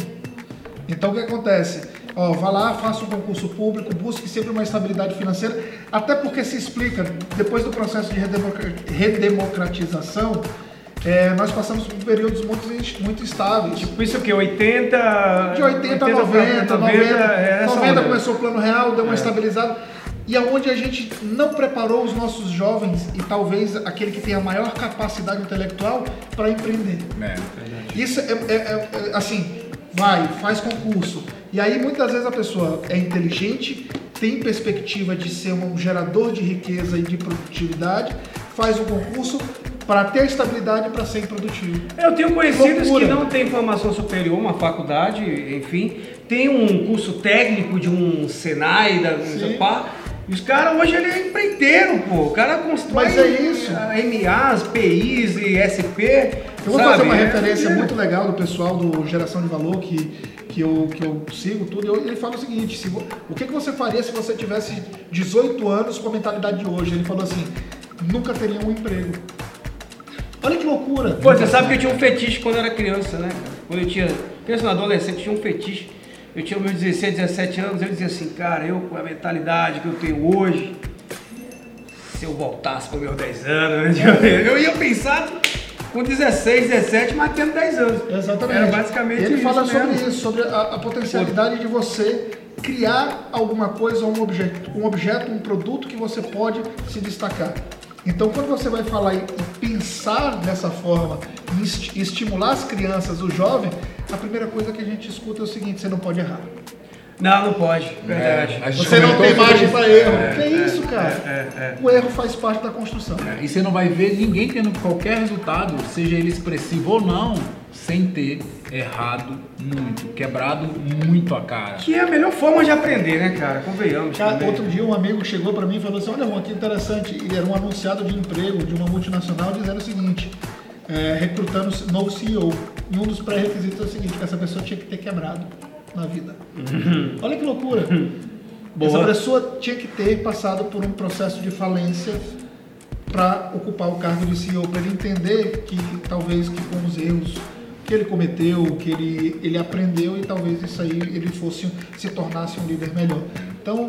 Então o que acontece? Ó, vá lá, faça um concurso público, busque sempre uma estabilidade financeira, até porque se explica, depois do processo de redemocra- redemocratização, é, nós passamos por períodos muito, muito estáveis. Tipo, isso o quê? 80... De 80 a 90, 90, é essa 90 onda. começou o plano real, deu uma É. estabilizada. E aonde a gente não preparou os nossos jovens e talvez aquele que tem a maior capacidade intelectual para empreender. É. Isso é, é- é- é, assim, vai, faz concurso. E aí muitas vezes a pessoa é inteligente, tem perspectiva de ser um gerador de riqueza e de produtividade, faz um concurso para ter estabilidade para ser improdutivo. Eu tenho conhecidos que não têm formação superior, uma faculdade, enfim, tem um curso técnico de um Senai, da Sim. pá, e os caras hoje ele é empreiteiro, pô. O cara constrói Mas é isso. MAs, PIs e SP. Eu vou sabe? fazer uma É referência doideira. muito legal do pessoal do Geração de Valor que, que, eu, que eu sigo tudo. Eu- ele fala o seguinte: se o que, que você faria se você tivesse 18 anos com a mentalidade de hoje? Ele falou assim: nunca teria um emprego. Olha que loucura. Pô, você sabe que eu tinha um fetiche quando eu era criança, né? cara? Quando eu tinha. Criança no adolescente, tinha um fetiche. Eu tinha meus 16, 17 anos, eu dizia assim, cara, eu com a mentalidade que eu tenho hoje, se eu voltasse para meus 10 anos, né? eu ia pensar com 16, 17, mas tendo 10 anos. Exatamente. Era basicamente Ele isso fala sobre mesmo. isso, sobre a, a potencialidade de você criar alguma coisa, um objeto, um objeto, um produto que você pode se destacar. Então, quando você vai falar e pensar dessa forma, estimular as crianças, o jovem, a primeira coisa que a gente escuta é o seguinte: você não pode errar. Não, não pode, verdade. É, a gente Você não tem margem para erro. É, que é isso, cara? O erro faz parte da construção. E você não vai ver ninguém tendo qualquer resultado, seja ele expressivo ou não, sem ter errado muito, quebrado muito a cara. Que é a melhor forma de aprender, né, cara? Convenhamos. Cara, também. outro dia um amigo chegou para mim e falou assim, olha Juan, que interessante, e era um anunciado de emprego de uma multinacional dizendo o seguinte, é, recrutando novo CEO. E um dos pré-requisitos é o seguinte, que essa pessoa tinha que ter quebrado na vida. Olha que loucura. Boa. Essa pessoa tinha que ter passado por um processo de falência para ocupar o cargo de CEO, para ele entender que talvez que com os erros que ele cometeu, que ele, ele aprendeu e talvez isso aí ele fosse se tornasse um líder melhor. Então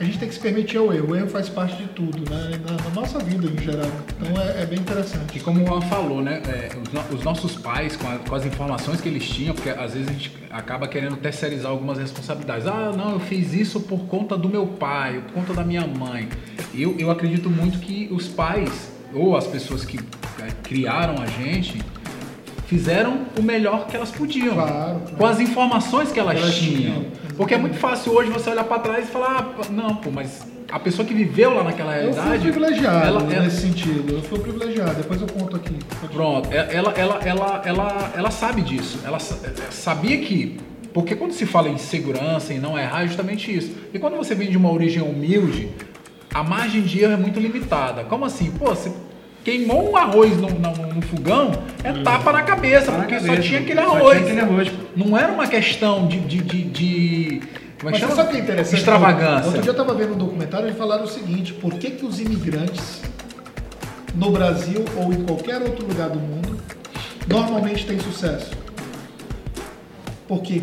a gente tem que se permitir ao erro. O erro faz parte de tudo, né? Na, na nossa vida em geral. Então é, é bem E interessante. como o Juan falou, né? é, os, no- os nossos pais, com, a- com as informações que eles tinham, porque às vezes a gente acaba querendo terceirizar algumas responsabilidades. Ah, não, eu fiz isso por conta do meu pai, por conta da minha mãe. Eu, eu acredito muito que os pais, ou as pessoas que é, criaram a gente, fizeram o melhor que elas podiam. Claro, claro. Com as informações que elas, Elas tinham. tinham, Porque é muito fácil hoje você olhar para trás e falar, ah, não, pô, mas a pessoa que viveu lá naquela Eu fui realidade. privilegiado ela- ela- nesse sentido. Eu fui privilegiado. Depois eu conto aqui. Pronto, é- ela, ela, ela, ela, ela sabe disso. Ela sa- sabia que. Porque quando se fala em segurança e não errar, é justamente isso. E quando você vem de uma origem humilde, a margem de erro é muito limitada. Como assim? Pô, você queimou um arroz no, no- no fogão, é tapa na cabeça, Tá na porque só cabeça, tinha aquele só arroz. tinha aquele arroz. Não era uma questão de. de, de, de- como é Mas chama? sabe o que é interessante? Extravagância. Outro dia eu estava vendo um documentário e falaram o seguinte: por que, que os imigrantes no Brasil ou em qualquer outro lugar do mundo normalmente têm sucesso? Porque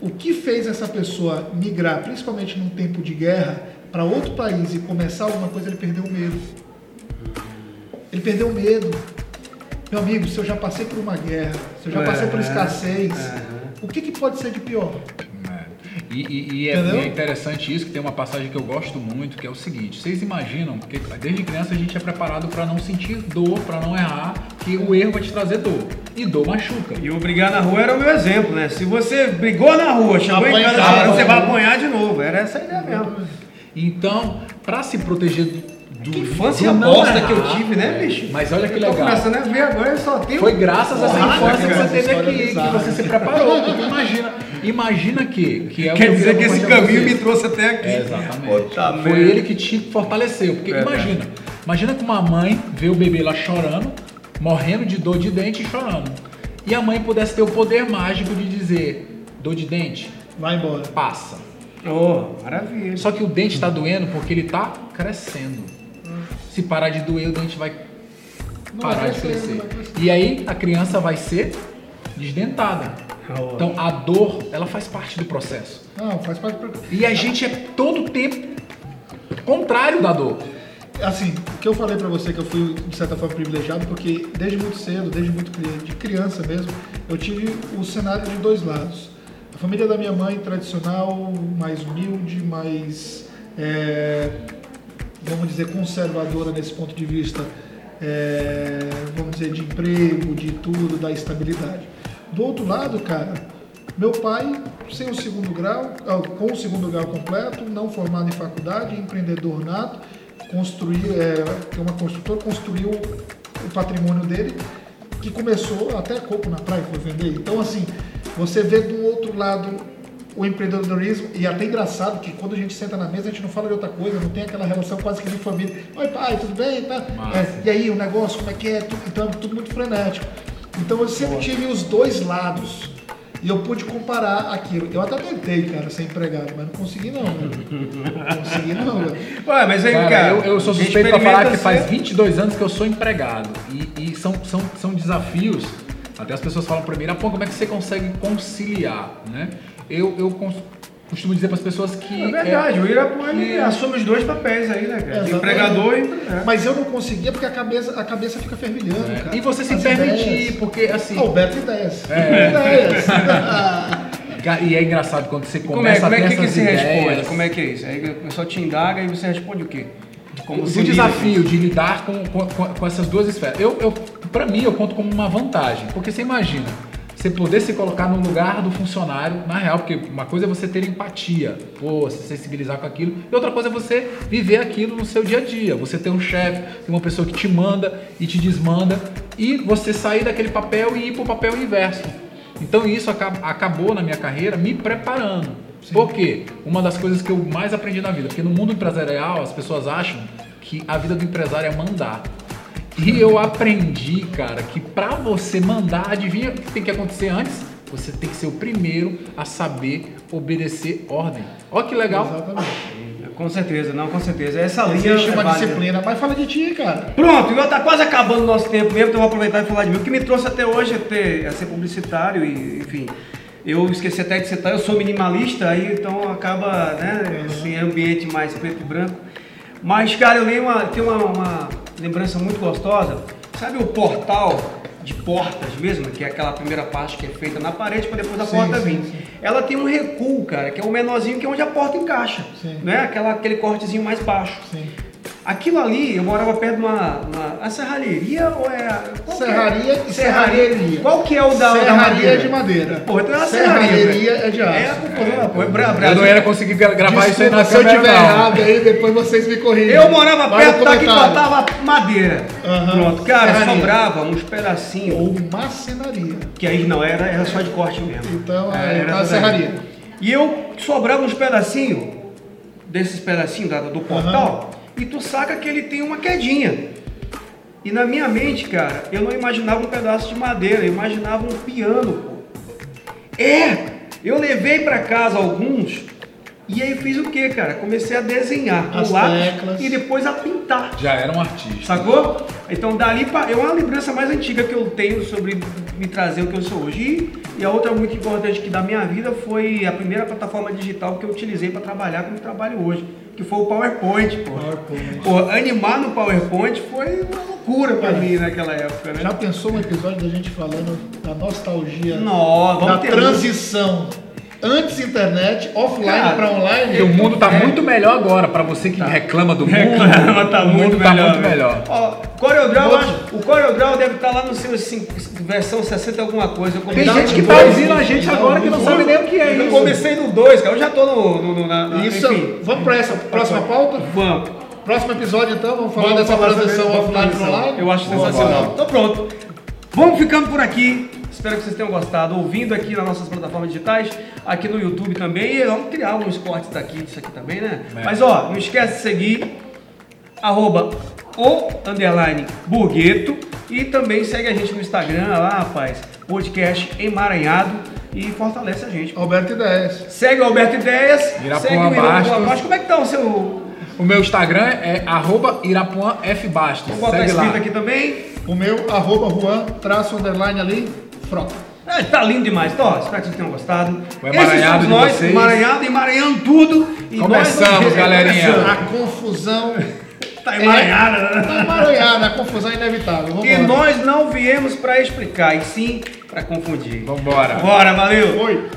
o que fez essa pessoa migrar, principalmente num tempo de guerra, para outro país e começar alguma coisa, ele perdeu o medo. Ele perdeu o medo. Meu amigo, se eu já passei por uma guerra, se eu já passei por escassez, é. o que, que pode ser de pior? E, e- e é, e é interessante isso, que tem uma passagem que eu gosto muito, que é o seguinte, vocês imaginam, porque desde criança a gente é preparado para não sentir dor, para não errar, que o erro vai te trazer dor. E dor machuca. E o brigar na rua era o meu exemplo, né? Se você brigou na rua, chegou em casa, você vai apanhar de novo. Era essa a ideia mesmo. Então, para se proteger do, Que infância bosta que eu tive, né, é, bicho? Mas olha que eu tô legal. começando a ver agora, eu só tenho... Foi graças a essa infância que você teve aqui, que bizarra. você se preparou. Imagina, imagina que, que é o Quer eu dizer que esse caminho me trouxe até aqui. É, exatamente. Puta Foi ele que te fortaleceu. Porque Verdade. imagina, imagina que uma mãe vê o bebê lá chorando, morrendo de dor de dente e chorando. E a mãe pudesse ter o poder mágico de dizer, dor de dente, Vai embora. passa. Oh, maravilha. Só que o dente está doendo porque ele está crescendo. Se parar de doer, o dente vai Não parar vai de crescer, crescer. E aí a criança vai ser desdentada. Oh. Então a dor, ela faz parte do processo. Não, faz parte. pra- E a gente é todo tempo contrário da dor. Assim, o que eu falei pra você que eu fui de certa forma privilegiado, porque desde muito cedo, desde muito de criança mesmo, eu tive o cenário de dois lados. A família da minha mãe tradicional, mais humilde, mais é, vamos dizer conservadora nesse ponto de vista, é, vamos dizer de emprego, de tudo, da estabilidade. Do outro lado, cara, meu pai sem o segundo grau, ah, com o segundo grau completo, não formado em faculdade, empreendedor nato, construiu, é, é uma construtora, construiu o patrimônio dele, que começou até coco na praia foi vender. Então, assim, você vê do outro lado o empreendedorismo, e é até engraçado que quando a gente senta na mesa, a gente não fala de outra coisa, não tem aquela relação quase que de família. Oi, pai, tudo bem? Tá? É, e aí, o negócio, como é que é? Tudo, então, tudo muito frenético. Então, eu sempre tive os dois lados. E eu pude comparar aquilo. Eu até tentei, cara, ser empregado, mas não consegui não, velho. Não consegui não, velho. Ué, mas aí, cara, Cara, eu, eu sou suspeito pra falar que faz ser- 22 anos que eu sou empregado. E, e são, são, são desafios. Até as pessoas falam pra mim, "Ah, pô, como é que você consegue conciliar, né? Eu, eu costumo dizer para as pessoas que... É verdade, o Irapuã ele que- assume os dois papéis aí, né, cara? Exatamente. Empregador e empregado. Mas eu não conseguia porque a cabeça, a cabeça fica fervilhando, É, cara. E você se As permitir, ideias. porque assim... Alberto Ideias. É. Ideias. E é engraçado quando você Como é, começa como é que, que se ideias. responde? Como é que é isso? Aí o pessoal te indaga e você responde o quê? Como o lida desafio com de lidar com, com, com- com essas duas esferas. Eu, eu, para mim, eu conto como uma vantagem, porque você imagina, você poder se colocar no lugar do funcionário, na real, porque uma coisa é você ter empatia, pô, se sensibilizar com aquilo, e outra coisa é você viver aquilo no seu dia a dia. Você ter um chefe, ter uma pessoa que te manda e te desmanda, e você sair daquele papel e ir para o papel inverso. Então isso aca- acabou na minha carreira me preparando. Por quê? Uma das coisas que eu mais aprendi na vida, porque no mundo empresarial as pessoas acham que a vida do empresário é mandar. E eu aprendi, cara, que pra você mandar, adivinha o que tem que acontecer antes? Você tem que ser o primeiro a saber obedecer ordem. Olha que legal. Exatamente. Com certeza, não, com certeza. Essa linha Existe é uma válida. disciplina, mas fala de ti, cara. Pronto, e tá quase acabando o nosso tempo mesmo, então eu vou aproveitar e falar de mim. O que me trouxe até hoje é, ter, é ser publicitário e, enfim, eu esqueci até de citar, eu sou minimalista, aí então acaba, né, esse ambiente mais preto e branco. Mas, cara, eu lembro, uma, tenho uma, uma lembrança muito gostosa. Sabe o portal de portas mesmo, que é aquela primeira parte que é feita na parede para depois a Sim, porta sim, vir? sim. Ela tem um recuo, cara, que é o menorzinho, que é onde a porta encaixa, né? Aquela, aquele cortezinho mais baixo. Aquilo ali, eu morava perto de uma. uma a serralheria ou é. a- qual é? Serraria e serralheria. Qual que é o da, da Serraria madeira? de madeira. Pô, então é uma serraria. Serralheria é de É, aço. pô, pô, é bra- Eu não ia conseguir gra- gravar isso aí na Desculpa, se eu tiver não. errado aí, depois vocês me corrigem. Eu morava Vai perto da que cortava madeira. Aham. Pronto, cara, Serraria. sobrava uns pedacinhos. Ou macenaria. Que aí não era, era só de corte mesmo. Então, É, era a tudo serraria. E eu sobrava uns pedacinhos, desses pedacinhos da- do portal, e tu saca que ele tem uma quedinha. E na minha mente, cara, eu não imaginava um pedaço de madeira, eu imaginava um piano, pô. É! Eu levei pra casa alguns e aí fiz o que, cara? Comecei a desenhar com As lápis teclas. e depois a pintar. Já era um artista. Sacou? Então dali pra, é uma lembrança mais antiga que eu tenho sobre me trazer o que eu sou hoje. E, e a outra muito importante que da minha vida foi a primeira plataforma digital que eu utilizei para trabalhar como trabalho hoje, que foi o PowerPoint, pô. PowerPoint. Pô, animar no PowerPoint foi uma loucura pra É. mim naquela época, né? Já pensou um episódio da gente falando da nostalgia, da vamos ter transição antes internet, offline para online? Porque o mundo tá É. muito melhor agora, pra você que reclama do mundo. Reclama, tá o mundo muito tá melhor. muito melhor. Ó, o CorelDRAW deve estar lá no seu cinco- versão 60 alguma coisa. Eu Tem gente que tá dois. ouvindo a gente Não, agora que não não sabe nem o que é Eu isso. comecei no 2, cara. Eu já tô no. no, no- na, na- Isso, enfim. vamos para essa próxima pauta? Vamos. Próximo episódio então, vamos falar Vamos dessa transição offline para online? Eu acho sensacional. Então pronto. Vamos ficando por aqui. Espero que vocês tenham gostado. Ouvindo aqui nas nossas plataformas digitais, aqui no YouTube também. E vamos criar alguns cortes daqui, disso aqui também, né? É. Mas ó, não esquece de seguir arroba o underline burgueto e também segue a gente no Instagram lá, rapaz, podcast emaranhado e fortalece a gente. Alberto Ideias. Segue o Alberto Ideias, Irapuã segue o Irapuã Bastos. Bastos. Como é que tá o seu... O meu Instagram é arroba Irapuã F Bastos. Vou botar Segue escrito lá. aqui também. O meu, arroba Juan, traço underline ali, frota. Ah, tá lindo demais. Então, ó, espero que vocês tenham gostado. O emaranhado Esses somos de nós, vocês. emaranhado, emaranhando tudo. E Começamos, nós vamos- galerinha. A confusão Tá emaranhada, né? tá emaranhada, a confusão é inevitável. Vamos E nós não viemos pra explicar, e sim pra confundir. Vambora. Bora, valeu! Oi.